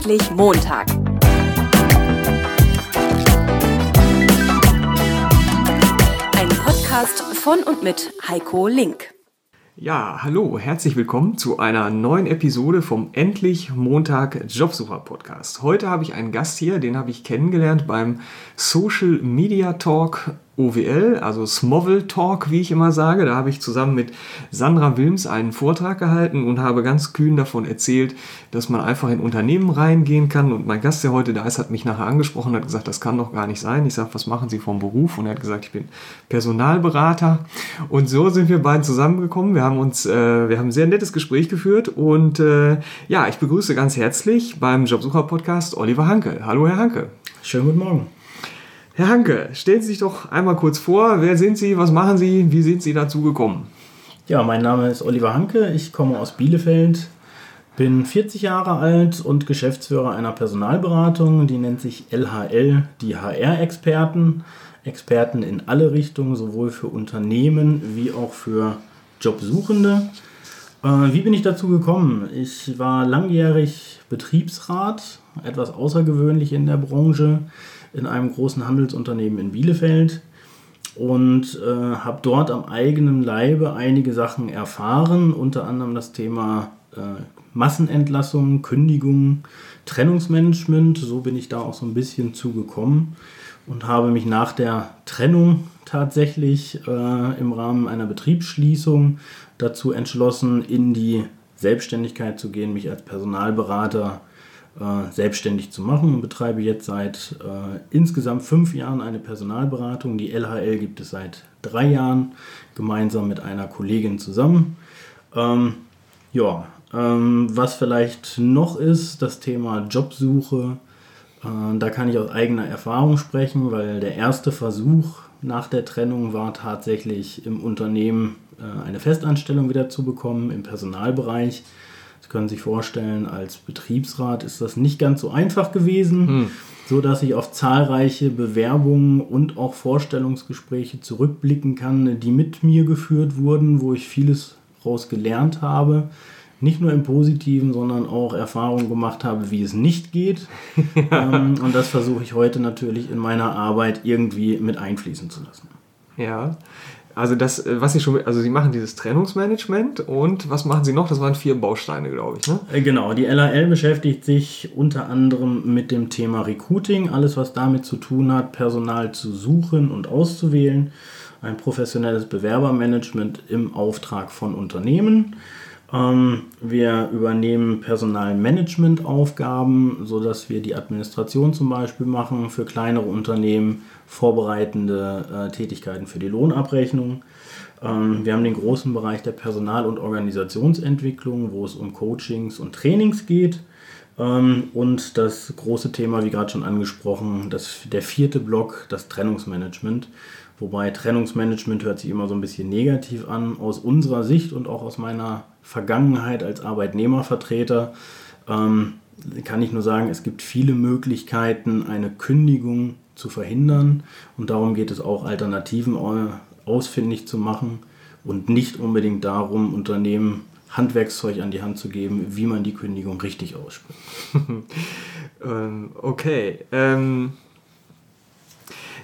Endlich Montag. Ein Podcast von und mit Heiko Link. Ja, hallo, herzlich willkommen zu einer neuen Episode vom Endlich Montag Jobsucher Podcast. Heute habe ich einen Gast hier, den habe ich kennengelernt beim Social Media Talk OWL, also Smovel Talk, wie ich immer sage. Da habe ich zusammen mit Sandra Wilms einen Vortrag gehalten und habe ganz kühn davon erzählt, dass man einfach in Unternehmen reingehen kann. Und mein Gast, der heute da ist, hat mich nachher angesprochen und hat gesagt, das kann doch gar nicht sein. Ich sage, was machen Sie vom Beruf? Und er hat gesagt, ich bin Personalberater. Und so sind wir beiden zusammengekommen. Wir haben uns, äh, wir haben ein sehr nettes Gespräch geführt. Und äh, ja, ich begrüße ganz herzlich beim Jobsucher Podcast Oliver Hanke. Hallo, Herr Hanke. Schönen guten Morgen. Herr Hanke, stellen Sie sich doch einmal kurz vor. Wer sind Sie? Was machen Sie? Wie sind Sie dazu gekommen? Ja, mein Name ist Oliver Hanke. Ich komme aus Bielefeld, bin 40 Jahre alt und Geschäftsführer einer Personalberatung. Die nennt sich LHL, die HR-Experten. Experten in alle Richtungen, sowohl für Unternehmen wie auch für Jobsuchende. Äh, wie bin ich dazu gekommen? Ich war langjährig Betriebsrat, etwas außergewöhnlich in der Branche in einem großen Handelsunternehmen in Bielefeld und äh, habe dort am eigenen Leibe einige Sachen erfahren, unter anderem das Thema äh, Massenentlassung, Kündigung, Trennungsmanagement. So bin ich da auch so ein bisschen zugekommen und habe mich nach der Trennung tatsächlich äh, im Rahmen einer Betriebsschließung dazu entschlossen, in die Selbstständigkeit zu gehen, mich als Personalberater äh, selbstständig zu machen und betreibe jetzt seit äh, insgesamt fünf Jahren eine Personalberatung. Die LHL gibt es seit drei Jahren gemeinsam mit einer Kollegin zusammen. Ähm, ja, ähm, was vielleicht noch ist, das Thema Jobsuche. Äh, da kann ich aus eigener Erfahrung sprechen, weil der erste Versuch nach der Trennung war tatsächlich im Unternehmen äh, eine Festanstellung wieder zu bekommen im Personalbereich können sich vorstellen, als Betriebsrat ist das nicht ganz so einfach gewesen, hm. so dass ich auf zahlreiche Bewerbungen und auch Vorstellungsgespräche zurückblicken kann, die mit mir geführt wurden, wo ich vieles daraus gelernt habe. Nicht nur im Positiven, sondern auch Erfahrungen gemacht habe, wie es nicht geht. ähm, und das versuche ich heute natürlich in meiner Arbeit irgendwie mit einfließen zu lassen. Ja, also das, äh, was Sie schon, also Sie machen dieses Trennungsmanagement und was machen Sie noch? Das waren vier Bausteine, glaube ich. Ne? Äh, genau, die LAL beschäftigt sich unter anderem mit dem Thema Recruiting, alles was damit zu tun hat, Personal zu suchen und auszuwählen, ein professionelles Bewerbermanagement im Auftrag von Unternehmen. Ähm, wir übernehmen Personalmanagementaufgaben, sodass wir die Administration zum Beispiel machen für kleinere Unternehmen, vorbereitende äh, Tätigkeiten für die Lohnabrechnung. Ähm, wir haben den großen Bereich der Personal- und Organisationsentwicklung, wo es um Coachings und Trainings geht. Ähm, und das große Thema, wie gerade schon angesprochen, das, der vierte Block, das Trennungsmanagement. Wobei Trennungsmanagement hört sich immer so ein bisschen negativ an. Aus unserer Sicht und auch aus meiner Vergangenheit als Arbeitnehmervertreter ähm, kann ich nur sagen, es gibt viele Möglichkeiten, eine Kündigung zu verhindern. Und darum geht es auch, Alternativen ausfindig zu machen und nicht unbedingt darum, Unternehmen Handwerkszeug an die Hand zu geben, wie man die Kündigung richtig ausspricht. ähm, okay. Ähm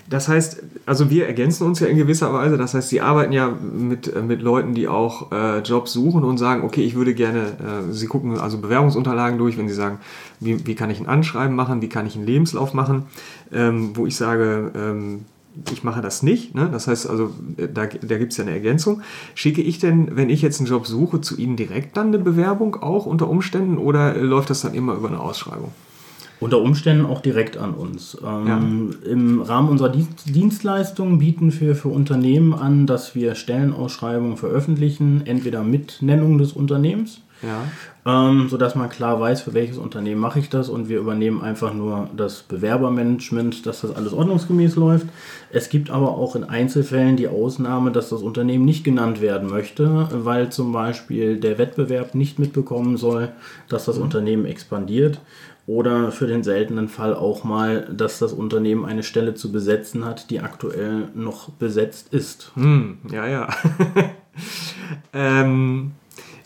das heißt, also wir ergänzen uns ja in gewisser Weise. Das heißt, Sie arbeiten ja mit, äh, mit Leuten, die auch äh, Jobs suchen und sagen, okay, ich würde gerne, äh, Sie gucken also Bewerbungsunterlagen durch, wenn Sie sagen, wie, wie kann ich ein Anschreiben machen, wie kann ich einen Lebenslauf machen, ähm, wo ich sage, ähm, ich mache das nicht. Ne? Das heißt also, äh, da, da gibt es ja eine Ergänzung. Schicke ich denn, wenn ich jetzt einen Job suche, zu Ihnen direkt dann eine Bewerbung auch unter Umständen oder läuft das dann immer über eine Ausschreibung? Unter Umständen auch direkt an uns. Ähm, ja. Im Rahmen unserer Dienstleistungen bieten wir für Unternehmen an, dass wir Stellenausschreibungen veröffentlichen, entweder mit Nennung des Unternehmens, ja. ähm, sodass man klar weiß, für welches Unternehmen mache ich das und wir übernehmen einfach nur das Bewerbermanagement, dass das alles ordnungsgemäß läuft. Es gibt aber auch in Einzelfällen die Ausnahme, dass das Unternehmen nicht genannt werden möchte, weil zum Beispiel der Wettbewerb nicht mitbekommen soll, dass das mhm. Unternehmen expandiert oder für den seltenen Fall auch mal, dass das Unternehmen eine Stelle zu besetzen hat, die aktuell noch besetzt ist. Hm, ja, ja. ähm,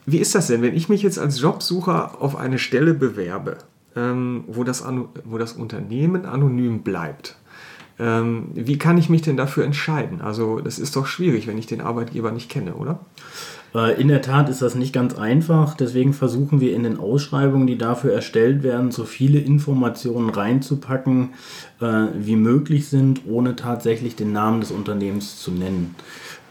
wie ist das denn, wenn ich mich jetzt als Jobsucher auf eine Stelle bewerbe? ähm, wo, das, wo das Unternehmen anonym bleibt. Ähm, wie kann ich mich denn dafür entscheiden? Also das ist doch schwierig, wenn ich den Arbeitgeber nicht kenne, oder? Äh, in der Tat ist das nicht ganz einfach. Deswegen versuchen wir in den Ausschreibungen, die dafür erstellt werden, so viele Informationen reinzupacken, äh, wie möglich sind, ohne tatsächlich den Namen des Unternehmens zu nennen.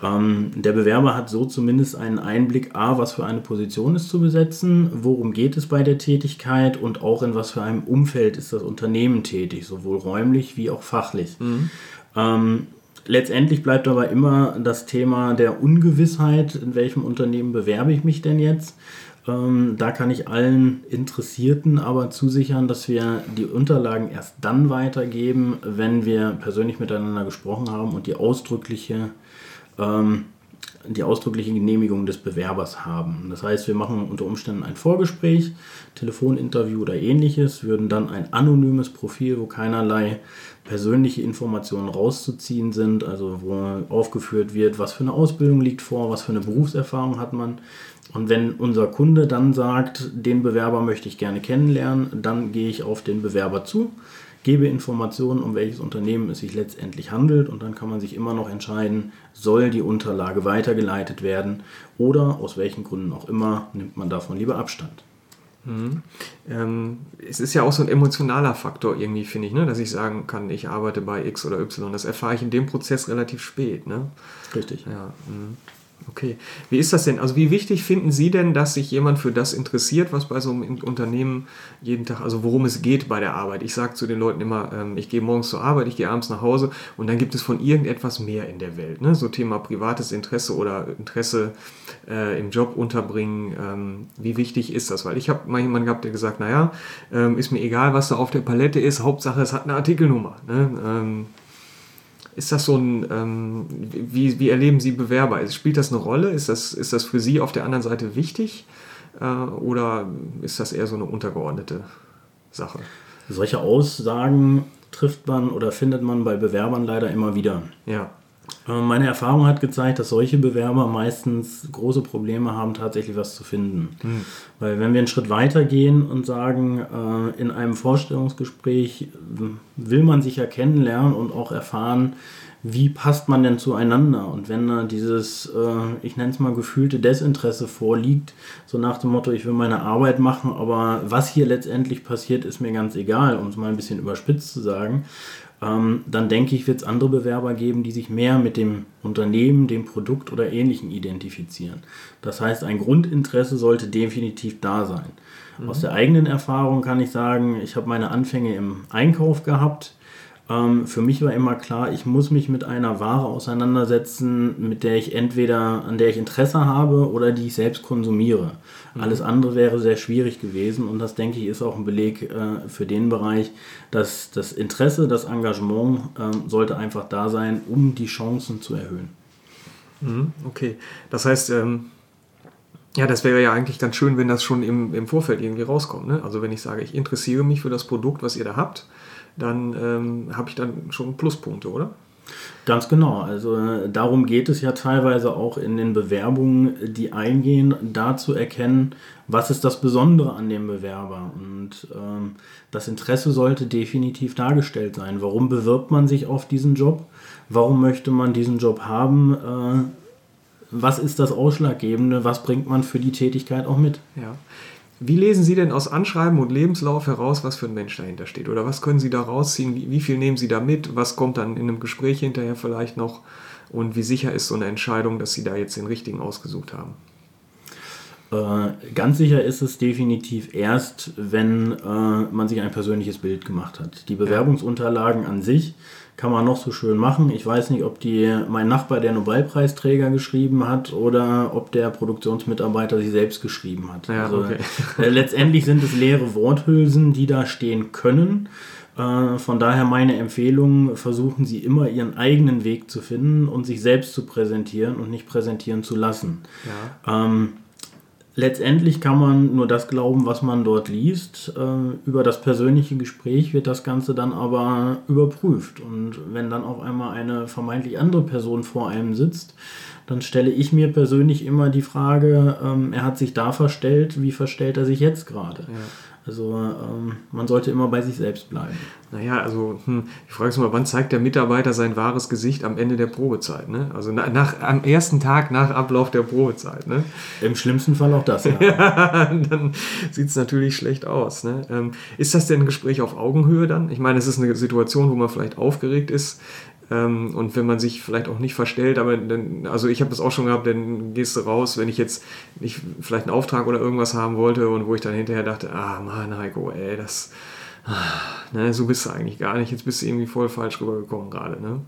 Ähm, der Bewerber hat so zumindest einen Einblick, a, was für eine Position ist zu besetzen, worum geht es bei der Tätigkeit und auch in was für einem Umfeld ist das Unternehmen tätig, sowohl räumlich wie auch fachlich. Mhm. Ähm, letztendlich bleibt aber immer das Thema der Ungewissheit, in welchem Unternehmen bewerbe ich mich denn jetzt. Ähm, da kann ich allen Interessierten aber zusichern, dass wir die Unterlagen erst dann weitergeben, wenn wir persönlich miteinander gesprochen haben und die ausdrückliche ähm, die ausdrückliche Genehmigung des Bewerbers haben. Das heißt, wir machen unter Umständen ein Vorgespräch, Telefoninterview oder ähnliches, würden dann ein anonymes Profil, wo keinerlei persönliche Informationen rauszuziehen sind, also wo aufgeführt wird, was für eine Ausbildung liegt vor, was für eine Berufserfahrung hat man. Und wenn unser Kunde dann sagt, den Bewerber möchte ich gerne kennenlernen, dann gehe ich auf den Bewerber zu gebe Informationen, um welches Unternehmen es sich letztendlich handelt und dann kann man sich immer noch entscheiden, soll die Unterlage weitergeleitet werden oder aus welchen Gründen auch immer nimmt man davon lieber Abstand. Mhm. Ähm, es ist ja auch so ein emotionaler Faktor irgendwie, finde ich, ne? dass ich sagen kann, ich arbeite bei X oder Y. Das erfahre ich in dem Prozess relativ spät. Ne? Richtig. Ja, mh. Okay. Wie ist das denn? Also wie wichtig finden Sie denn, dass sich jemand für das interessiert, was bei so einem Unternehmen jeden Tag, also worum es geht bei der Arbeit? Ich sage zu den Leuten immer, ähm, ich gehe morgens zur Arbeit, ich gehe abends nach Hause und dann gibt es von irgendetwas mehr in der Welt. Ne? So Thema privates Interesse oder Interesse äh, im Job unterbringen. Ähm, wie wichtig ist das? Weil ich habe mal jemanden gehabt, der gesagt, naja, ähm, ist mir egal, was da auf der Palette ist, Hauptsache es hat eine Artikelnummer. Ne? Ähm, ist das so ein, ähm, wie, wie erleben Sie Bewerber? Spielt das eine Rolle? Ist das, ist das für Sie auf der anderen Seite wichtig? Äh, oder ist das eher so eine untergeordnete Sache? Solche Aussagen trifft man oder findet man bei Bewerbern leider immer wieder. Ja. Äh, meine Erfahrung hat gezeigt, dass solche Bewerber meistens große Probleme haben, tatsächlich was zu finden. Hm. Weil wenn wir einen Schritt weiter gehen und sagen, äh, in einem Vorstellungsgespräch will man sich ja kennenlernen und auch erfahren, wie passt man denn zueinander? Und wenn da dieses, äh, ich nenne es mal gefühlte Desinteresse vorliegt, so nach dem Motto, ich will meine Arbeit machen, aber was hier letztendlich passiert, ist mir ganz egal, um es mal ein bisschen überspitzt zu sagen, ähm, dann denke ich, wird es andere Bewerber geben, die sich mehr mit dem Unternehmen, dem Produkt oder Ähnlichem identifizieren. Das heißt, ein Grundinteresse sollte definitiv da sein. Mhm. Aus der eigenen Erfahrung kann ich sagen, ich habe meine Anfänge im Einkauf gehabt. Ähm, für mich war immer klar, ich muss mich mit einer Ware auseinandersetzen, mit der ich entweder an der ich Interesse habe oder die ich selbst konsumiere. Mhm. Alles andere wäre sehr schwierig gewesen und das denke ich ist auch ein Beleg äh, für den Bereich, dass das Interesse, das Engagement äh, sollte einfach da sein, um die Chancen zu erhöhen. Mhm, okay, das heißt, ähm, ja, das wäre ja eigentlich ganz schön, wenn das schon im, im Vorfeld irgendwie rauskommt. Ne? Also wenn ich sage, ich interessiere mich für das Produkt, was ihr da habt, dann ähm, habe ich dann schon Pluspunkte, oder? Ganz genau. Also äh, darum geht es ja teilweise auch in den Bewerbungen, die eingehen, da zu erkennen, was ist das Besondere an dem Bewerber. Und ähm, das Interesse sollte definitiv dargestellt sein. Warum bewirbt man sich auf diesen Job? Warum möchte man diesen Job haben? Äh, was ist das Ausschlaggebende? Was bringt man für die Tätigkeit auch mit? Ja. Wie lesen Sie denn aus Anschreiben und Lebenslauf heraus, was für ein Mensch dahinter steht? Oder was können Sie da rausziehen? Wie, wie viel nehmen Sie da mit? Was kommt dann in einem Gespräch hinterher vielleicht noch? Und wie sicher ist so eine Entscheidung, dass Sie da jetzt den richtigen ausgesucht haben? Äh, ganz sicher ist es definitiv erst, wenn äh, man sich ein persönliches Bild gemacht hat. Die Bewerbungsunterlagen an sich kann man noch so schön machen. Ich weiß nicht, ob die mein Nachbar der Nobelpreisträger geschrieben hat oder ob der Produktionsmitarbeiter sie selbst geschrieben hat. Ja, also, okay. äh, letztendlich sind es leere Worthülsen, die da stehen können. Äh, von daher meine Empfehlung, versuchen Sie immer Ihren eigenen Weg zu finden und sich selbst zu präsentieren und nicht präsentieren zu lassen. Ja. Ähm, letztendlich kann man nur das glauben, was man dort liest. Äh, über das persönliche Gespräch wird das Ganze dann aber überprüft. Und wenn dann auf einmal eine vermeintlich andere Person vor einem sitzt, dann stelle ich mir persönlich immer die Frage, ähm, er hat sich da verstellt, wie verstellt er sich jetzt gerade? Ja. Also ähm, man sollte immer bei sich selbst bleiben. Naja, also hm, ich frage mal, wann zeigt der Mitarbeiter sein wahres Gesicht am Ende der Probezeit? Ne? Also na, nach, am ersten Tag nach Ablauf der Probezeit. Ne? Im schlimmsten Fall auch das, ja. ja dann sieht es natürlich schlecht aus. Ne? Ähm, ist das denn ein Gespräch auf Augenhöhe dann? Ich meine, es ist eine Situation, wo man vielleicht aufgeregt ist. Ähm, und wenn man sich vielleicht auch nicht verstellt, aber dann, also ich habe das auch schon gehabt, dann gehst du raus, wenn ich jetzt nicht vielleicht einen Auftrag oder irgendwas haben wollte und wo ich dann hinterher dachte, ah Mann, Heiko, ey, das, ah, ne, so bist du eigentlich gar nicht, jetzt bist du irgendwie voll falsch rübergekommen gerade. Ne?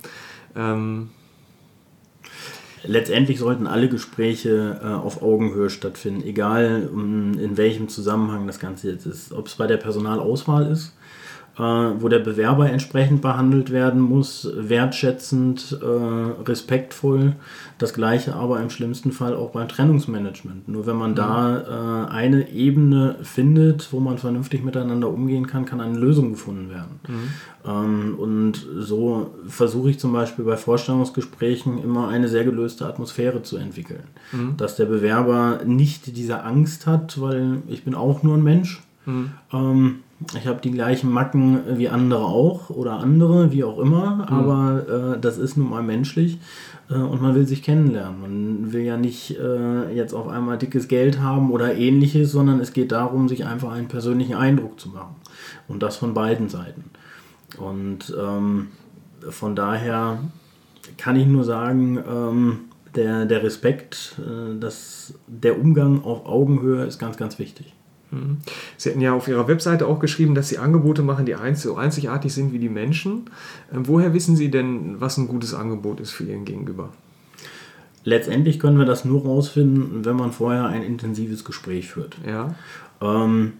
Ähm, Letztendlich sollten alle Gespräche äh, auf Augenhöhe stattfinden, egal um, in welchem Zusammenhang das Ganze jetzt ist. Ob es bei der Personalauswahl ist, äh, wo der Bewerber entsprechend behandelt werden muss, wertschätzend, äh, respektvoll. Das gleiche aber im schlimmsten Fall auch beim Trennungsmanagement. Nur wenn man mhm. da äh, eine Ebene findet, wo man vernünftig miteinander umgehen kann, kann eine Lösung gefunden werden. Mhm. Ähm, und so versuche ich zum Beispiel bei Vorstellungsgesprächen immer eine sehr gelöste Atmosphäre zu entwickeln. Mhm. Dass der Bewerber nicht diese Angst hat, weil ich bin auch nur ein Mensch. Mhm. Ähm, ich habe die gleichen Macken wie andere auch oder andere, wie auch immer, mhm. aber äh, das ist nun mal menschlich äh, und man will sich kennenlernen. Man will ja nicht äh, jetzt auf einmal dickes Geld haben oder ähnliches, sondern es geht darum, sich einfach einen persönlichen Eindruck zu machen. Und das von beiden Seiten. Und ähm, von daher kann ich nur sagen, ähm, der, der Respekt, äh, das, der Umgang auf Augenhöhe ist ganz, ganz wichtig. Mhm. Sie hatten ja auf Ihrer Webseite auch geschrieben, dass Sie Angebote machen, die so einzigartig sind wie die Menschen. Ähm, woher wissen Sie denn, was ein gutes Angebot ist für Ihren Gegenüber? Letztendlich können wir das nur rausfinden, wenn man vorher ein intensives Gespräch führt. Ja. Ähm,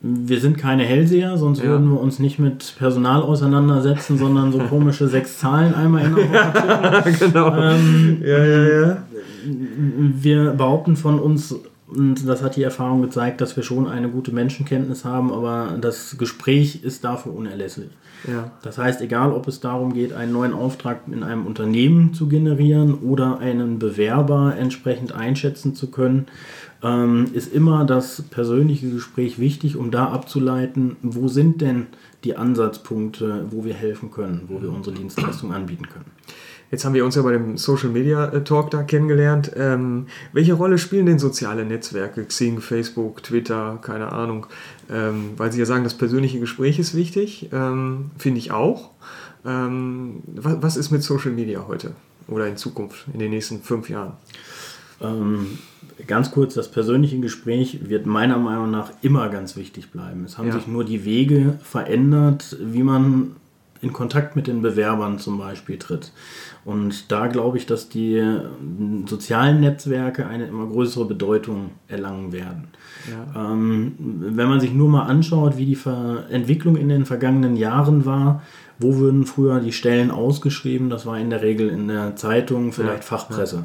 wir sind keine Hellseher, sonst ja. würden wir uns nicht mit Personal auseinandersetzen, sondern so komische sechs Zahlen einmal in der ja, genau. Ähm, ja, ja, ja. Wir behaupten von uns und das hat die Erfahrung gezeigt, dass wir schon eine gute Menschenkenntnis haben, aber das Gespräch ist dafür unerlässlich. Ja. Das heißt, egal ob es darum geht, einen neuen Auftrag in einem Unternehmen zu generieren oder einen Bewerber entsprechend einschätzen zu können, ähm, ist immer das persönliche Gespräch wichtig, um da abzuleiten, wo sind denn die Ansatzpunkte, wo wir helfen können, wo wir unsere Dienstleistung anbieten können. Jetzt haben wir uns ja bei dem Social Media äh, Talk da kennengelernt. Ähm, welche Rolle spielen denn soziale Netzwerke, Xing, Facebook, Twitter, keine Ahnung? Ähm, weil Sie ja sagen, das persönliche Gespräch ist wichtig, ähm, finde ich auch. Ähm, was, was, ist mit Social Media heute oder in Zukunft, in den nächsten fünf Jahren? Ähm, ganz kurz, das persönliche Gespräch wird meiner Meinung nach immer ganz wichtig bleiben. Es haben ja. sich nur die Wege verändert, wie man in Kontakt mit den Bewerbern zum Beispiel tritt. Und da glaube ich, dass die äh, sozialen Netzwerke eine immer größere Bedeutung erlangen werden. Ja. Ähm, wenn man sich nur mal anschaut, wie die Ver Entwicklung in den vergangenen Jahren war, wo würden früher die Stellen ausgeschrieben? Das war in der Regel in der Zeitung, vielleicht ja. Fachpresse.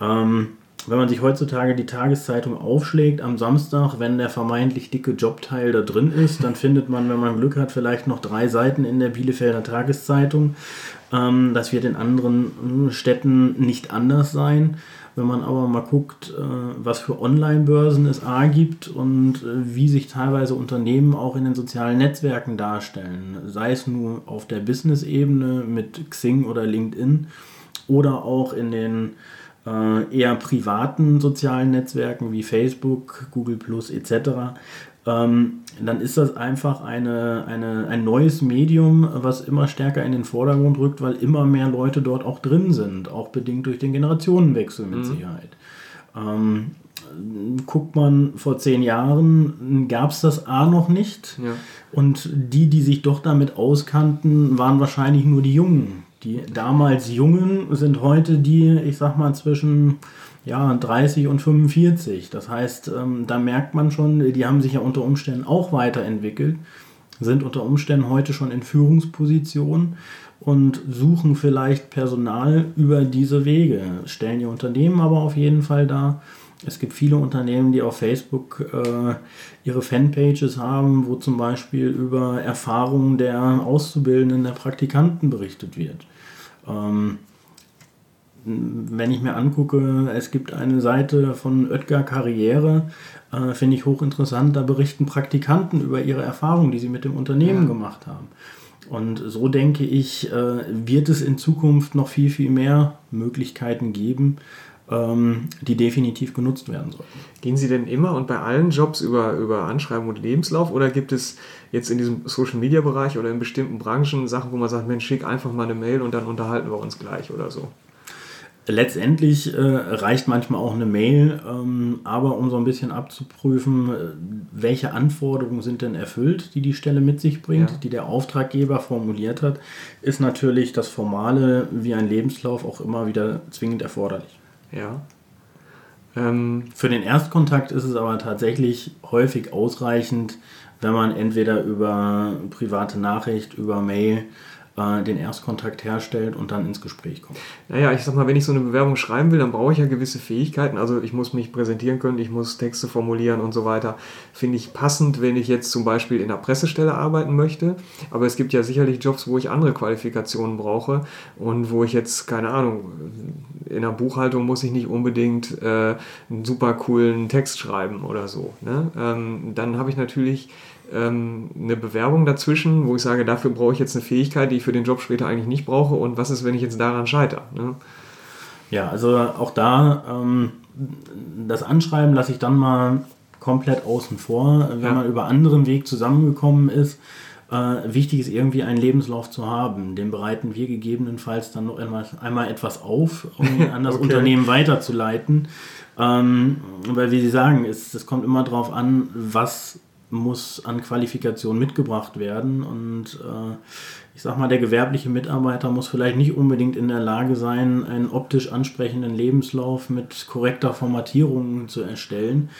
Ja. Ähm, wenn man sich heutzutage die Tageszeitung aufschlägt am Samstag, wenn der vermeintlich dicke Jobteil da drin ist, dann findet man, wenn man Glück hat, vielleicht noch drei Seiten in der Bielefelder Tageszeitung. Ähm, das wird in anderen hm, Städten nicht anders sein. Wenn man aber mal guckt, äh, was für Online-Börsen es A gibt und äh, wie sich teilweise Unternehmen auch in den sozialen Netzwerken darstellen, sei es nur auf der Business-Ebene mit Xing oder LinkedIn oder auch in den äh, eher privaten sozialen Netzwerken wie Facebook, Google Plus etc., ähm, dann ist das einfach eine, eine, ein neues Medium, was immer stärker in den Vordergrund rückt, weil immer mehr Leute dort auch drin sind, auch bedingt durch den Generationenwechsel mit mhm. Sicherheit. Ähm, guckt man vor zehn Jahren, gab es das A noch nicht. Ja. Und die, die sich doch damit auskannten, waren wahrscheinlich nur die Jungen. Die damals Jungen sind heute die, ich sag mal, zwischen ja, 30 und 45. Das heißt, ähm, da merkt man schon, die haben sich ja unter Umständen auch weiterentwickelt, sind unter Umständen heute schon in Führungspositionen und suchen vielleicht Personal über diese Wege, stellen ihr Unternehmen aber auf jeden Fall dar. Es gibt viele Unternehmen, die auf Facebook äh, ihre Fanpages haben, wo zum Beispiel über Erfahrungen der Auszubildenden, der Praktikanten berichtet wird. Ähm, wenn ich mir angucke, es gibt eine Seite von Oetker Karriere, äh, finde ich hochinteressant, da berichten Praktikanten über ihre Erfahrungen, die sie mit dem Unternehmen ja. gemacht haben. Und so denke ich, äh, wird es in Zukunft noch viel, viel mehr Möglichkeiten geben, die definitiv genutzt werden sollten. Gehen Sie denn immer und bei allen Jobs über, über Anschreiben und Lebenslauf oder gibt es jetzt in diesem Social Media Bereich oder in bestimmten Branchen Sachen, wo man sagt, Mensch, schick einfach mal eine Mail und dann unterhalten wir uns gleich oder so? Letztendlich äh, reicht manchmal auch eine Mail, ähm, aber um so ein bisschen abzuprüfen, äh, welche Anforderungen sind denn erfüllt, die die Stelle mit sich bringt, ja. die der Auftraggeber formuliert hat, ist natürlich das Formale wie ein Lebenslauf auch immer wieder zwingend erforderlich. Ja. Ähm, Für den Erstkontakt ist es aber tatsächlich häufig ausreichend, wenn man entweder über private Nachricht, über Mail äh, den Erstkontakt herstellt und dann ins Gespräch kommt. Naja, ich sag mal, wenn ich so eine Bewerbung schreiben will, dann brauche ich ja gewisse Fähigkeiten. Also ich muss mich präsentieren können, ich muss Texte formulieren und so weiter. Finde ich passend, wenn ich jetzt zum Beispiel in einer Pressestelle arbeiten möchte. Aber es gibt ja sicherlich Jobs, wo ich andere Qualifikationen brauche und wo ich jetzt, keine Ahnung, in der Buchhaltung muss ich nicht unbedingt äh, einen super coolen Text schreiben oder so. Ne? Ähm, dann habe ich natürlich ähm, eine Bewerbung dazwischen, wo ich sage, dafür brauche ich jetzt eine Fähigkeit, die ich für den Job später eigentlich nicht brauche und was ist, wenn ich jetzt daran scheitere? Ne? Ja, also auch da ähm, das Anschreiben lasse ich dann mal komplett außen vor, wenn ja. man über anderen Weg zusammengekommen ist. Äh, wichtig ist irgendwie einen Lebenslauf zu haben. Den bereiten wir gegebenenfalls dann noch einmal, einmal etwas auf, um an das okay. Unternehmen weiterzuleiten. Ähm, weil, wie Sie sagen, es, es kommt immer darauf an, was muss an Qualifikation mitgebracht werden. Und äh, ich sag mal, der gewerbliche Mitarbeiter muss vielleicht nicht unbedingt in der Lage sein, einen optisch ansprechenden Lebenslauf mit korrekter Formatierung zu erstellen,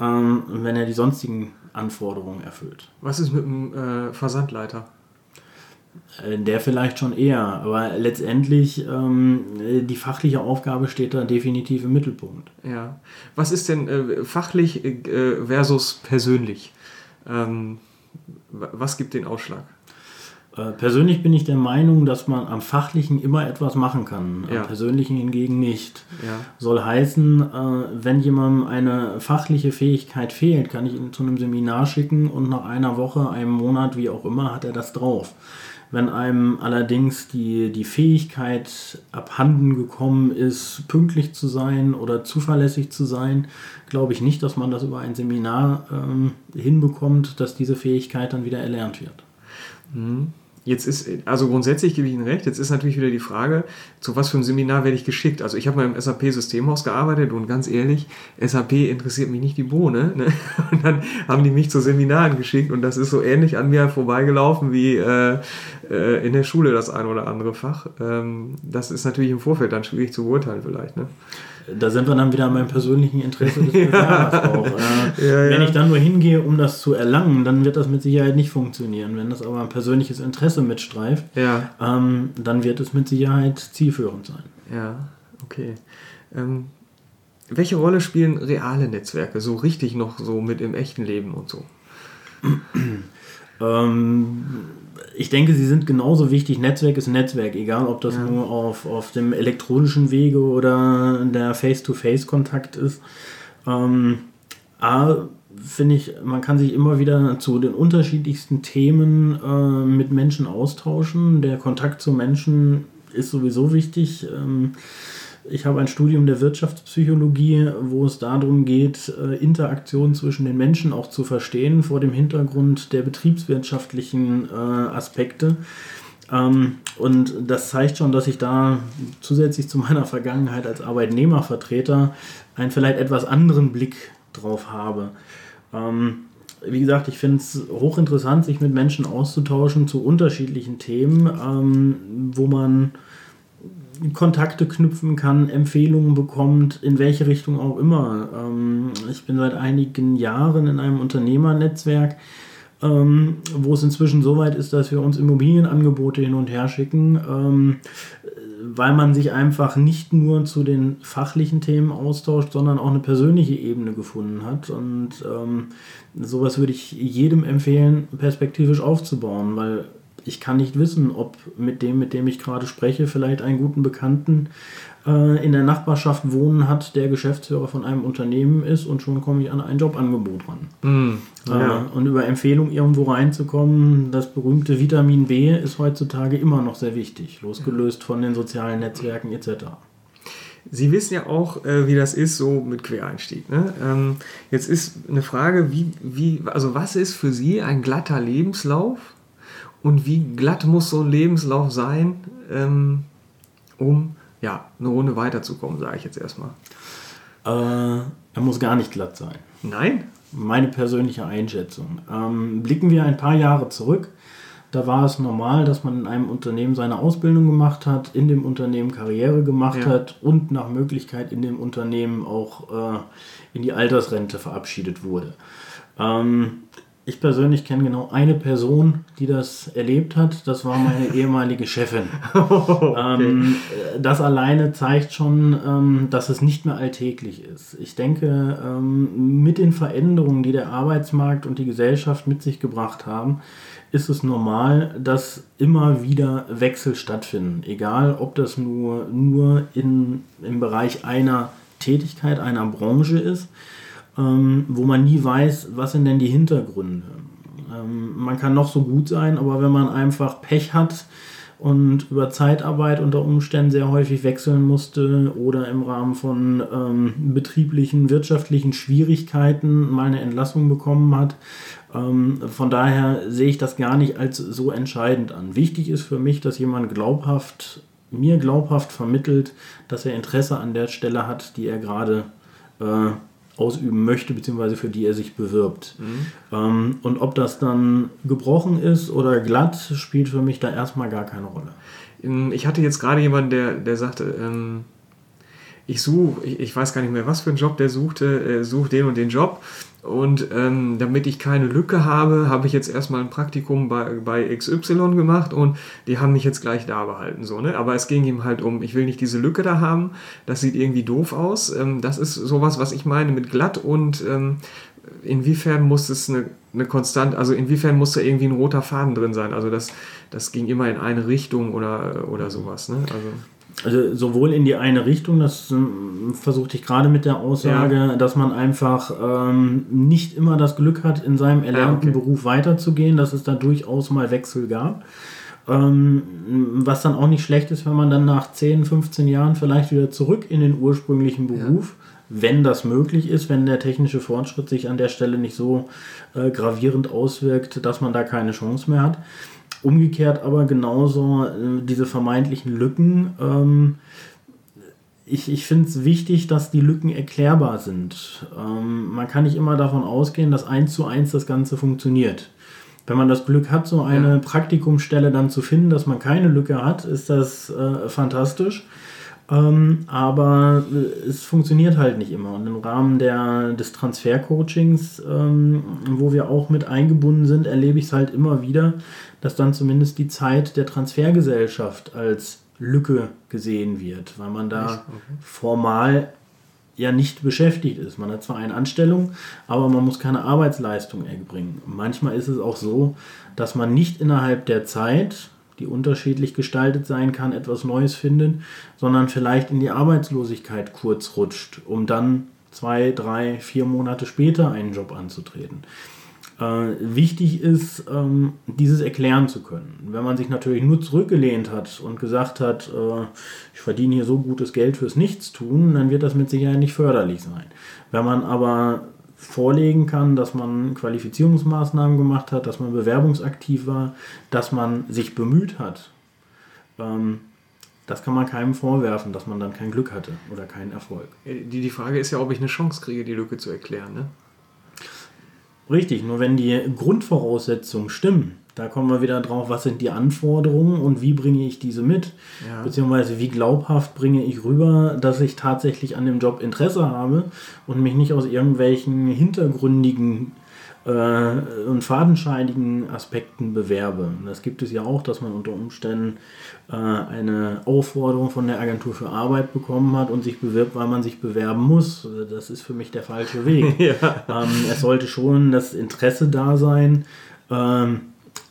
ähm, wenn er die sonstigen Anforderungen erfüllt. Was ist mit dem äh, Versandleiter? Äh, der vielleicht schon eher, aber letztendlich ähm, die fachliche Aufgabe steht da definitiv im Mittelpunkt. Ja. Was ist denn äh, fachlich äh, versus persönlich? Ähm, was gibt den Ausschlag? Äh, persönlich bin ich der Meinung, dass man am Fachlichen immer etwas machen kann, ja. am Persönlichen hingegen nicht. Ja. Soll heißen, äh, wenn jemandem eine fachliche Fähigkeit fehlt, kann ich ihn zu einem Seminar schicken und nach einer Woche, einem Monat, wie auch immer, hat er das drauf. Wenn einem allerdings die, die Fähigkeit abhanden gekommen ist, pünktlich zu sein oder zuverlässig zu sein, glaube ich nicht, dass man das über ein Seminar ähm, hinbekommt, dass diese Fähigkeit dann wieder erlernt wird. Mhm. Jetzt ist, also grundsätzlich gebe ich Ihnen recht, jetzt ist natürlich wieder die Frage, zu was für einem Seminar werde ich geschickt? Also ich habe mal im SAP-Systemhaus gearbeitet und ganz ehrlich, SAP interessiert mich nicht die Bohne. Ne? Und dann haben die mich zu Seminaren geschickt und das ist so ähnlich an mir vorbeigelaufen wie äh, äh, in der Schule das ein oder andere Fach. Ähm, das ist natürlich im Vorfeld dann schwierig zu beurteilen vielleicht. Ne? Da sind wir dann wieder an meinem persönlichen Interesse des Bewerbers ja. auch. Äh, ja, wenn ich dann nur hingehe, um das zu erlangen, dann wird das mit Sicherheit nicht funktionieren. Wenn das aber ein persönliches Interesse mitstreift, ähm, dann wird es mit Sicherheit zielführend sein. Ja, okay. Ähm, welche Rolle spielen reale Netzwerke so richtig noch so mit im echten Leben und so? ähm, ich denke, sie sind genauso wichtig. Netzwerk ist Netzwerk, egal ob das ja. nur auf, auf dem elektronischen Wege oder der Face-to-Face-Kontakt ist. Ähm, A, finde ich, man kann sich immer wieder zu den unterschiedlichsten Themen äh, mit Menschen austauschen. Der Kontakt zu Menschen ist sowieso wichtig. Ähm, ich habe ein Studium der Wirtschaftspsychologie, wo es darum geht, äh, Interaktion zwischen den Menschen auch zu verstehen vor dem Hintergrund der betriebswirtschaftlichen äh, Aspekte. Ähm, und das zeigt schon, dass ich da zusätzlich zu meiner Vergangenheit als Arbeitnehmervertreter einen vielleicht etwas anderen Blick drauf habe. Ähm, wie gesagt, ich finde es hochinteressant, sich mit Menschen auszutauschen zu unterschiedlichen Themen, ähm, wo man Kontakte knüpfen kann, Empfehlungen bekommt, in welche Richtung auch immer. Ähm, ich bin seit einigen Jahren in einem Unternehmernetzwerk, ähm, wo es inzwischen so weit ist, dass wir uns Immobilienangebote hin und her schicken, ähm, weil man sich einfach nicht nur zu den fachlichen Themen austauscht, sondern auch eine persönliche Ebene gefunden hat. Und ähm, sowas würde ich jedem empfehlen, perspektivisch aufzubauen, weil ich kann nicht wissen, ob mit dem, mit dem ich gerade spreche, vielleicht einen guten Bekannten äh, in der Nachbarschaft wohnen hat, der Geschäftsführer von einem Unternehmen ist und schon komme ich an ein Jobangebot ran. Mm, ja. äh, und über Empfehlung irgendwo reinzukommen, das berühmte Vitamin B ist heutzutage immer noch sehr wichtig, losgelöst von den sozialen Netzwerken etc. Sie wissen ja auch, äh, wie das ist, so mit Quereinstieg. Ne? Ähm, jetzt ist eine Frage, wie, wie, also was ist für Sie ein glatter Lebenslauf und wie glatt muss so ein Lebenslauf sein, ähm, um ja, eine Runde weiterzukommen, sage ich jetzt erstmal. Äh, er muss gar nicht glatt sein. Nein? Meine persönliche Einschätzung. Ähm, blicken wir ein paar Jahre zurück. Da war es normal, dass man in einem Unternehmen seine Ausbildung gemacht hat, in dem Unternehmen Karriere gemacht ja. hat und nach Möglichkeit in dem Unternehmen auch äh, in die Altersrente verabschiedet wurde. Ähm, ich persönlich kenne genau eine Person, die das erlebt hat. Das war meine ehemalige Chefin. okay. ähm, das alleine zeigt schon, ähm, dass es nicht mehr alltäglich ist. Ich denke, ähm, mit den Veränderungen, die der Arbeitsmarkt und die Gesellschaft mit sich gebracht haben, ist es normal, dass immer wieder Wechsel stattfinden. Egal, ob das nur, nur in, im Bereich einer Tätigkeit, einer Branche ist ähm, wo man nie weiß, was sind denn die Hintergründe. Ähm, man kann noch so gut sein, aber wenn man einfach Pech hat und über Zeitarbeit unter Umständen sehr häufig wechseln musste oder im Rahmen von ähm, betrieblichen, wirtschaftlichen Schwierigkeiten mal eine Entlassung bekommen hat, ähm, von daher sehe ich das gar nicht als so entscheidend an. Wichtig ist für mich, dass jemand glaubhaft, mir glaubhaft vermittelt, dass er Interesse an der Stelle hat, die er gerade äh, ausüben möchte, beziehungsweise für die er sich bewirbt. Mhm. Ähm, und ob das dann gebrochen ist oder glatt, spielt für mich da erstmal gar keine Rolle. Ich hatte jetzt gerade jemanden, der, der sagte, ähm, ich suche, ich, ich, weiß gar nicht mehr, was für einen Job der suchte, äh, sucht den und den Job und ähm, damit ich keine Lücke habe, habe ich jetzt erstmal ein Praktikum bei, bei XY gemacht und die haben mich jetzt gleich da behalten. So, ne? Aber es ging ihm halt um, ich will nicht diese Lücke da haben, das sieht irgendwie doof aus. Ähm, das ist sowas, was ich meine mit glatt und ähm, inwiefern muss es eine, eine Konstant, also inwiefern muss da irgendwie ein roter Faden drin sein? Also das, das ging immer in eine Richtung oder, oder sowas. Ne? Also also sowohl in die eine Richtung, das ähm, versuchte ich gerade mit der Aussage, ja. dass man einfach ähm, nicht immer das Glück hat, in seinem erlernten ja, okay. Beruf weiterzugehen, dass es da durchaus mal Wechsel gab. Ähm, was dann auch nicht schlecht ist, wenn man dann nach 10, 15 Jahren vielleicht wieder zurück in den ursprünglichen Beruf, ja. wenn das möglich ist, wenn der technische Fortschritt sich an der Stelle nicht so äh, gravierend auswirkt, dass man da keine Chance mehr hat Umgekehrt aber genauso äh, diese vermeintlichen Lücken. Ähm, ich ich finde es wichtig, dass die Lücken erklärbar sind. Ähm, man kann nicht immer davon ausgehen, dass eins zu eins das Ganze funktioniert. Wenn man das Glück hat, so eine ja. Praktikumsstelle dann zu finden, dass man keine Lücke hat, ist das äh, fantastisch. Ähm, aber äh, es funktioniert halt nicht immer. Und im Rahmen der, des Transfercoachings, ähm, wo wir auch mit eingebunden sind, erlebe ich es halt immer wieder, dass dann zumindest die Zeit der Transfergesellschaft als Lücke gesehen wird, weil man da okay. formal ja nicht beschäftigt ist. Man hat zwar eine Anstellung, aber man muss keine Arbeitsleistung erbringen. Manchmal ist es auch so, dass man nicht innerhalb der Zeit, die unterschiedlich gestaltet sein kann, etwas Neues findet, sondern vielleicht in die Arbeitslosigkeit kurz rutscht, um dann zwei, drei, vier Monate später einen Job anzutreten. Äh, wichtig ist, ähm, dieses erklären zu können. Wenn man sich natürlich nur zurückgelehnt hat und gesagt hat, äh, ich verdiene hier so gutes Geld fürs Nichtstun, dann wird das mit Sicherheit nicht förderlich sein. Wenn man aber vorlegen kann, dass man Qualifizierungsmaßnahmen gemacht hat, dass man bewerbungsaktiv war, dass man sich bemüht hat, ähm, das kann man keinem vorwerfen, dass man dann kein Glück hatte oder keinen Erfolg. Die, die Frage ist ja, ob ich eine Chance kriege, die Lücke zu erklären. Ne? Richtig, nur wenn die Grundvoraussetzungen stimmen, da kommen wir wieder drauf, was sind die Anforderungen und wie bringe ich diese mit? Ja. Beziehungsweise wie glaubhaft bringe ich rüber, dass ich tatsächlich an dem Job Interesse habe und mich nicht aus irgendwelchen hintergründigen äh, und fadenscheinigen Aspekten bewerbe. Das gibt es ja auch, dass man unter Umständen äh, eine Aufforderung von der Agentur für Arbeit bekommen hat und sich bewirbt, weil man sich bewerben muss. Das ist für mich der falsche Weg. ja. ähm, es sollte schon das Interesse da sein. Ähm,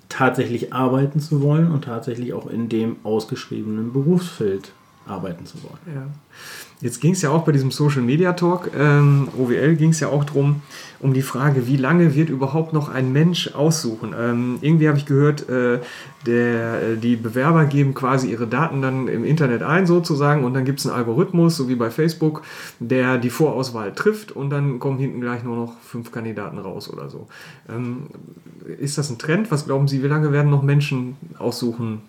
tatsächlich arbeiten zu wollen und tatsächlich auch in dem ausgeschriebenen Berufsfeld arbeiten zu wollen. Ja. Jetzt ging es ja auch bei diesem Social Media Talk, ähm, OWL, ging es ja auch darum, um die Frage, wie lange wird überhaupt noch ein Mensch aussuchen? Ähm, irgendwie habe ich gehört, äh, der, äh, die Bewerber geben quasi ihre Daten dann im Internet ein sozusagen und dann gibt es einen Algorithmus, so wie bei Facebook, der die Vorauswahl trifft und dann kommen hinten gleich nur noch fünf Kandidaten raus oder so. Ähm, ist das ein Trend? Was glauben Sie, wie lange werden noch Menschen aussuchen?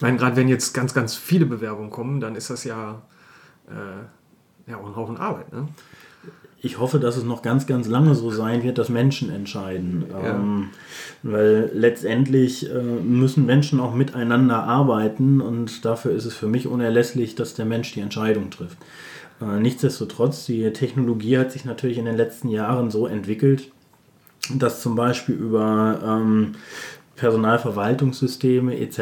Ich meine, gerade wenn jetzt ganz, ganz viele Bewerbungen kommen, dann ist das ja äh, ja, auch ein Haufen Arbeit. Ne? Ich hoffe, dass es noch ganz, ganz lange so sein wird, dass Menschen entscheiden. Ja. Ähm, weil letztendlich äh, müssen Menschen auch miteinander arbeiten und dafür ist es für mich unerlässlich, dass der Mensch die Entscheidung trifft. Äh, nichtsdestotrotz, die Technologie hat sich natürlich in den letzten Jahren so entwickelt, dass zum Beispiel über ähm, Personalverwaltungssysteme etc.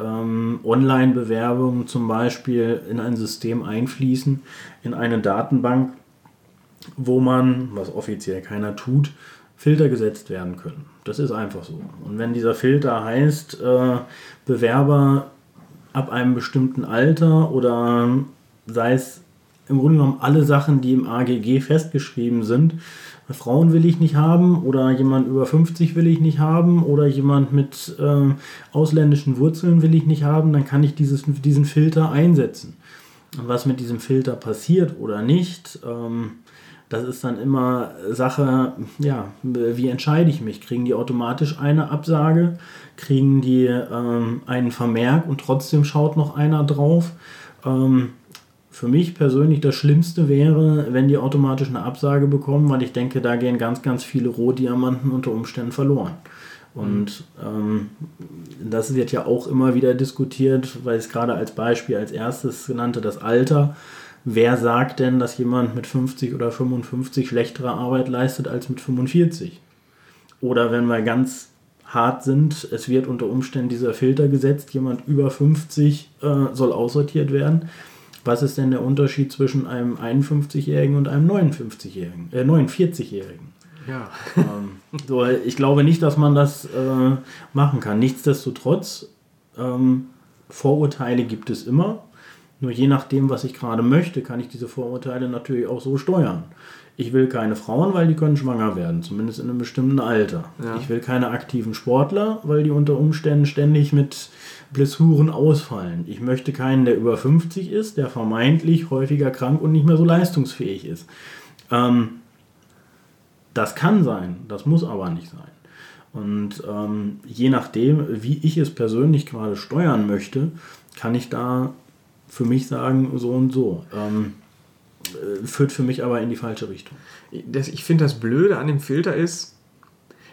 Ähm, Online-Bewerbungen zum Beispiel in ein System einfließen, in eine Datenbank, wo man, was offiziell keiner tut, Filter gesetzt werden können. Das ist einfach so. Und wenn dieser Filter heißt, äh, Bewerber ab einem bestimmten Alter oder sei es im Grunde genommen alle Sachen, die im AGG festgeschrieben sind, Frauen will ich nicht haben oder jemand über 50 will ich nicht haben oder jemand mit äh, ausländischen Wurzeln will ich nicht haben, dann kann ich dieses, diesen Filter einsetzen. Und was mit diesem Filter passiert oder nicht, ähm, das ist dann immer Sache, ja, wie entscheide ich mich? Kriegen die automatisch eine Absage? Kriegen die ähm, einen Vermerk und trotzdem schaut noch einer drauf? Ähm, für mich persönlich das Schlimmste wäre, wenn die automatisch eine Absage bekommen, weil ich denke, da gehen ganz, ganz viele Rohdiamanten unter Umständen verloren. Und ähm, das wird ja auch immer wieder diskutiert, weil es gerade als Beispiel als erstes genannte das Alter. Wer sagt denn, dass jemand mit 50 oder 55 schlechtere Arbeit leistet als mit 45? Oder wenn wir ganz hart sind, es wird unter Umständen dieser Filter gesetzt, jemand über 50 äh, soll aussortiert werden was ist denn der Unterschied zwischen einem 51-Jährigen und einem 59-Jährigen, äh, 49-Jährigen? Ja. Ähm, so, ich glaube nicht, dass man das äh, machen kann. Nichtsdestotrotz, ähm, Vorurteile gibt es immer. Nur je nachdem, was ich gerade möchte, kann ich diese Vorurteile natürlich auch so steuern. Ich will keine Frauen, weil die können schwanger werden, zumindest in einem bestimmten Alter. Ja. Ich will keine aktiven Sportler, weil die unter Umständen ständig mit Blessuren ausfallen. Ich möchte keinen, der über 50 ist, der vermeintlich häufiger krank und nicht mehr so leistungsfähig ist. Ähm, das kann sein, das muss aber nicht sein. Und ähm, je nachdem, wie ich es persönlich gerade steuern möchte, kann ich da für mich sagen, so und so. Ähm, äh, führt für mich aber in die falsche Richtung. Das, ich finde, das Blöde an dem Filter ist,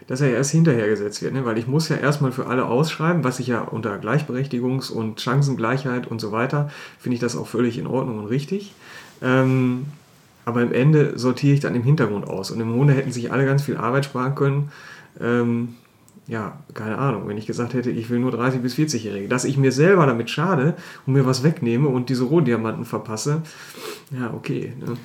dass er erst hinterher gesetzt wird, ne? weil ich muss ja erstmal für alle ausschreiben, was ich ja unter Gleichberechtigungs- und Chancengleichheit und so weiter, finde ich das auch völlig in Ordnung und richtig. Ähm, aber im Ende sortiere ich dann im Hintergrund aus und im Grunde hätten sich alle ganz viel Arbeit sparen können. Ähm, ja, keine Ahnung, wenn ich gesagt hätte, ich will nur 30- bis 40-Jährige, dass ich mir selber damit schade und mir was wegnehme und diese Rohdiamanten verpasse, ja, okay. Ne?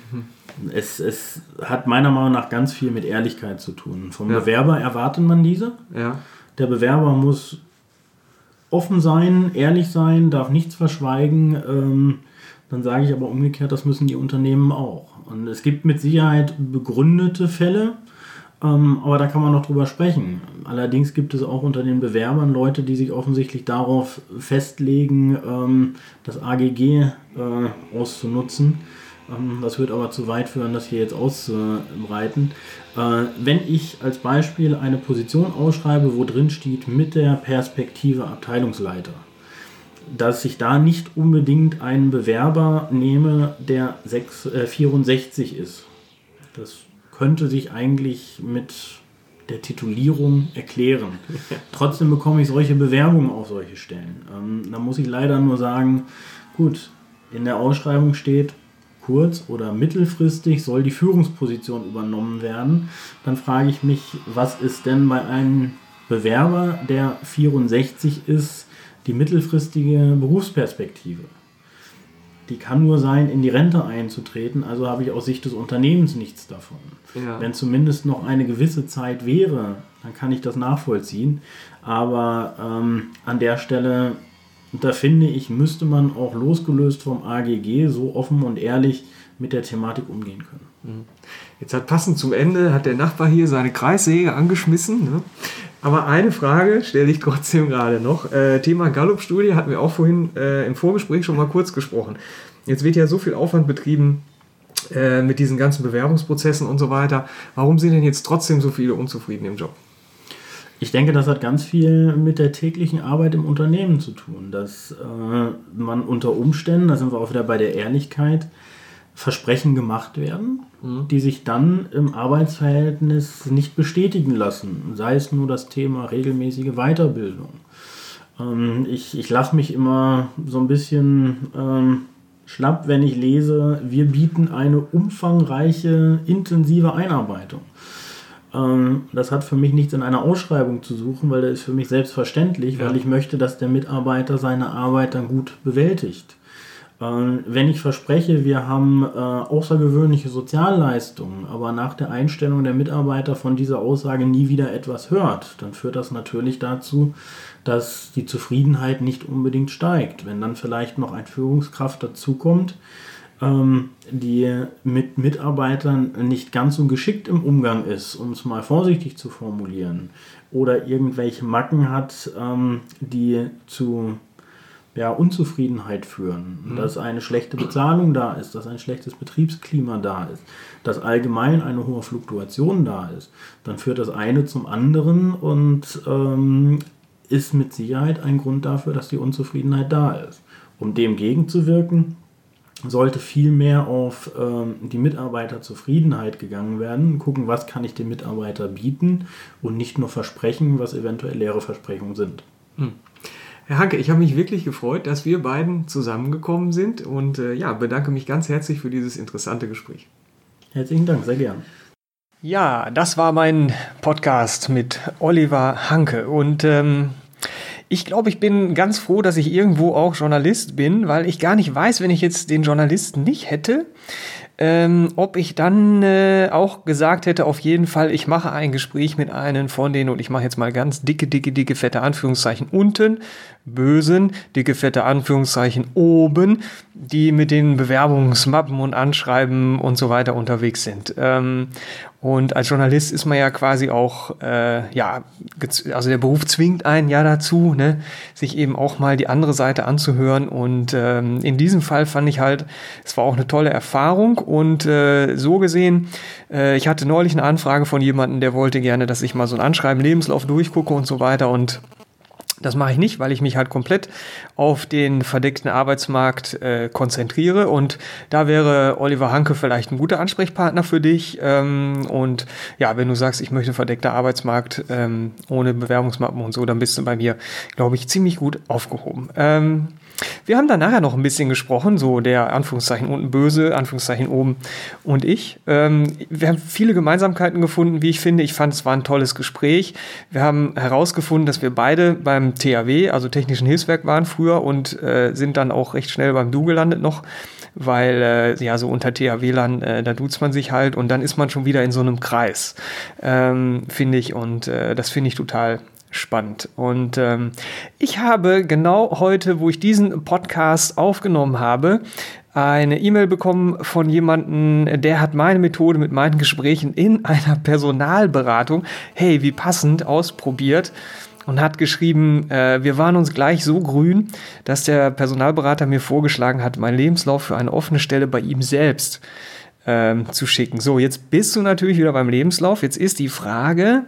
Es, es hat meiner Meinung nach ganz viel mit Ehrlichkeit zu tun. Vom ja. Bewerber erwartet man diese. Ja. Der Bewerber muss offen sein, ehrlich sein, darf nichts verschweigen. Ähm, dann sage ich aber umgekehrt, das müssen die Unternehmen auch. Und es gibt mit Sicherheit begründete Fälle, ähm, aber da kann man noch drüber sprechen. Allerdings gibt es auch unter den Bewerbern Leute, die sich offensichtlich darauf festlegen, ähm, das AGG äh, auszunutzen. Ähm, das wird aber zu weit führen, das hier jetzt auszubreiten. Äh, wenn ich als Beispiel eine Position ausschreibe, wo drin steht mit der Perspektive Abteilungsleiter, dass ich da nicht unbedingt einen Bewerber nehme, der 6, äh, 64 ist. Das könnte sich eigentlich mit der Titulierung erklären. Trotzdem bekomme ich solche Bewerbungen auf solche Stellen. Ähm, da muss ich leider nur sagen, gut, in der Ausschreibung steht, kurz- oder mittelfristig soll die Führungsposition übernommen werden. Dann frage ich mich, was ist denn bei einem Bewerber, der 64 ist, die mittelfristige Berufsperspektive? Die kann nur sein, in die Rente einzutreten, also habe ich aus Sicht des Unternehmens nichts davon. Ja. Wenn zumindest noch eine gewisse Zeit wäre, dann kann ich das nachvollziehen. Aber ähm, an der Stelle, da finde ich, müsste man auch losgelöst vom AGG so offen und ehrlich mit der Thematik umgehen können. Mhm. Jetzt hat passend zum Ende, hat der Nachbar hier seine Kreissäge angeschmissen. Ne? Aber eine Frage stelle ich trotzdem gerade noch. Äh, Thema Gallup-Studie hatten wir auch vorhin äh, im Vorgespräch schon mal kurz gesprochen. Jetzt wird ja so viel Aufwand betrieben äh, mit diesen ganzen Bewerbungsprozessen und so weiter. Warum sind denn jetzt trotzdem so viele unzufrieden im Job? Ich denke, das hat ganz viel mit der täglichen Arbeit im Unternehmen zu tun, dass äh, man unter Umständen, da sind wir auch wieder bei der Ehrlichkeit, Versprechen gemacht werden, mhm. die sich dann im Arbeitsverhältnis nicht bestätigen lassen. Sei es nur das Thema regelmäßige Weiterbildung. Ähm, ich ich lache mich immer so ein bisschen ähm, schlapp, wenn ich lese, wir bieten eine umfangreiche, intensive Einarbeitung. Ähm, das hat für mich nichts in einer Ausschreibung zu suchen, weil das ist für mich selbstverständlich, ja. weil ich möchte, dass der Mitarbeiter seine Arbeit dann gut bewältigt. Wenn ich verspreche, wir haben äh, außergewöhnliche Sozialleistungen, aber nach der Einstellung der Mitarbeiter von dieser Aussage nie wieder etwas hört, dann führt das natürlich dazu, dass die Zufriedenheit nicht unbedingt steigt. Wenn dann vielleicht noch ein Führungskraft dazukommt, ähm, die mit Mitarbeitern nicht ganz so geschickt im Umgang ist, um es mal vorsichtig zu formulieren, oder irgendwelche Macken hat, ähm, die zu ja, Unzufriedenheit führen, mhm. dass eine schlechte Bezahlung da ist, dass ein schlechtes Betriebsklima da ist, dass allgemein eine hohe Fluktuation da ist, dann führt das eine zum anderen und ähm, ist mit Sicherheit ein Grund dafür, dass die Unzufriedenheit da ist. Um dem gegenzuwirken, sollte viel mehr auf ähm, die Mitarbeiterzufriedenheit gegangen werden, gucken, was kann ich dem Mitarbeiter bieten und nicht nur versprechen, was eventuell leere Versprechungen sind. Hm. Herr Hanke, ich habe mich wirklich gefreut, dass wir beiden zusammengekommen sind und äh, ja, bedanke mich ganz herzlich für dieses interessante Gespräch. Herzlichen Dank, sehr gern. Ja, das war mein Podcast mit Oliver Hanke und ähm, ich glaube, ich bin ganz froh, dass ich irgendwo auch Journalist bin, weil ich gar nicht weiß, wenn ich jetzt den Journalisten nicht hätte, ähm, ob ich dann äh, auch gesagt hätte, auf jeden Fall, ich mache ein Gespräch mit einem von denen und ich mache jetzt mal ganz dicke, dicke, dicke, fette Anführungszeichen unten, bösen, dicke, fette Anführungszeichen oben, die mit den Bewerbungsmappen und Anschreiben und so weiter unterwegs sind. Ähm, und als Journalist ist man ja quasi auch, äh, ja, also der Beruf zwingt einen ja dazu, ne, sich eben auch mal die andere Seite anzuhören. Und ähm, in diesem Fall fand ich halt, es war auch eine tolle Erfahrung. Und äh, so gesehen, äh, ich hatte neulich eine Anfrage von jemandem, der wollte gerne, dass ich mal so ein Anschreiben, Lebenslauf durchgucke und so weiter. Und das mache ich nicht, weil ich mich halt komplett auf den verdeckten Arbeitsmarkt äh, konzentriere. Und da wäre Oliver Hanke vielleicht ein guter Ansprechpartner für dich. Ähm, und ja, wenn du sagst, ich möchte verdeckter Arbeitsmarkt ähm, ohne Bewerbungsmappen und so, dann bist du bei mir, glaube ich, ziemlich gut aufgehoben. Ähm, wir haben dann nachher noch ein bisschen gesprochen, so der Anführungszeichen unten böse, Anführungszeichen oben und ich. Ähm, wir haben viele Gemeinsamkeiten gefunden, wie ich finde. Ich fand, es war ein tolles Gespräch. Wir haben herausgefunden, dass wir beide beim THW, also Technischen Hilfswerk, waren früher und äh, sind dann auch recht schnell beim Du gelandet noch weil äh, ja so unter THW-Lern, äh, da duzt man sich halt und dann ist man schon wieder in so einem Kreis, ähm, finde ich. Und äh, das finde ich total spannend. Und ähm, ich habe genau heute, wo ich diesen Podcast aufgenommen habe, eine E-Mail bekommen von jemandem, der hat meine Methode mit meinen Gesprächen in einer Personalberatung, hey, wie passend, ausprobiert und hat geschrieben, äh, wir waren uns gleich so grün, dass der Personalberater mir vorgeschlagen hat, meinen Lebenslauf für eine offene Stelle bei ihm selbst ähm, zu schicken. So, jetzt bist du natürlich wieder beim Lebenslauf. Jetzt ist die Frage,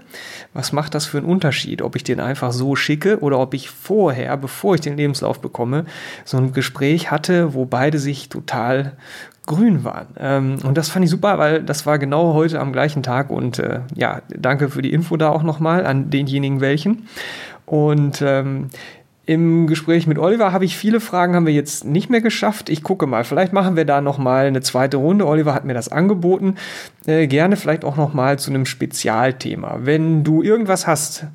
was macht das für einen Unterschied? Ob ich den einfach so schicke oder ob ich vorher, bevor ich den Lebenslauf bekomme, so ein Gespräch hatte, wo beide sich total grün waren. Ähm, und das fand ich super, weil das war genau heute am gleichen Tag. Und äh, ja, danke für die Info da auch nochmal an denjenigen welchen. Und ähm, im Gespräch mit Oliver habe ich viele Fragen, haben wir jetzt nicht mehr geschafft. Ich gucke mal, vielleicht machen wir da nochmal eine zweite Runde. Oliver hat mir das angeboten. Äh, gerne vielleicht auch nochmal zu einem Spezialthema. Wenn du irgendwas hast,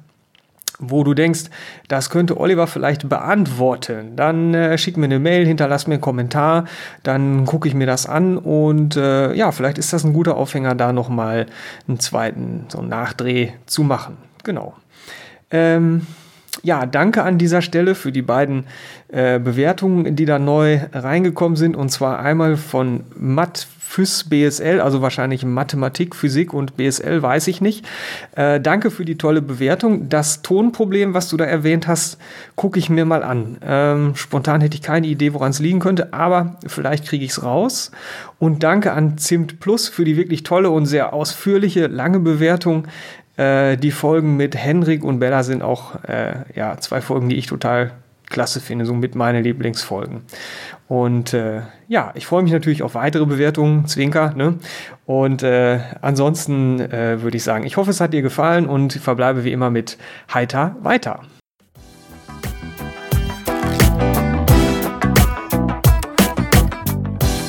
wo du denkst, das könnte Oliver vielleicht beantworten, dann äh, schick mir eine Mail, hinterlass mir einen Kommentar, dann gucke ich mir das an und äh, ja, vielleicht ist das ein guter Aufhänger, da nochmal einen zweiten so einen Nachdreh zu machen. Genau. Ähm, ja, danke an dieser Stelle für die beiden äh, Bewertungen, die da neu reingekommen sind. Und zwar einmal von Matt fürs BSL, also wahrscheinlich Mathematik, Physik und BSL, weiß ich nicht. Äh, danke für die tolle Bewertung. Das Tonproblem, was du da erwähnt hast, gucke ich mir mal an. Ähm, spontan hätte ich keine Idee, woran es liegen könnte, aber vielleicht kriege ich es raus. Und danke an Zimt Plus für die wirklich tolle und sehr ausführliche, lange Bewertung. Äh, die Folgen mit Henrik und Bella sind auch äh, ja, zwei Folgen, die ich total klasse finde, so mit meine Lieblingsfolgen. Und äh, ja, ich freue mich natürlich auf weitere Bewertungen, Zwinker. Ne? Und äh, ansonsten äh, würde ich sagen, ich hoffe, es hat dir gefallen und verbleibe wie immer mit Heiter weiter.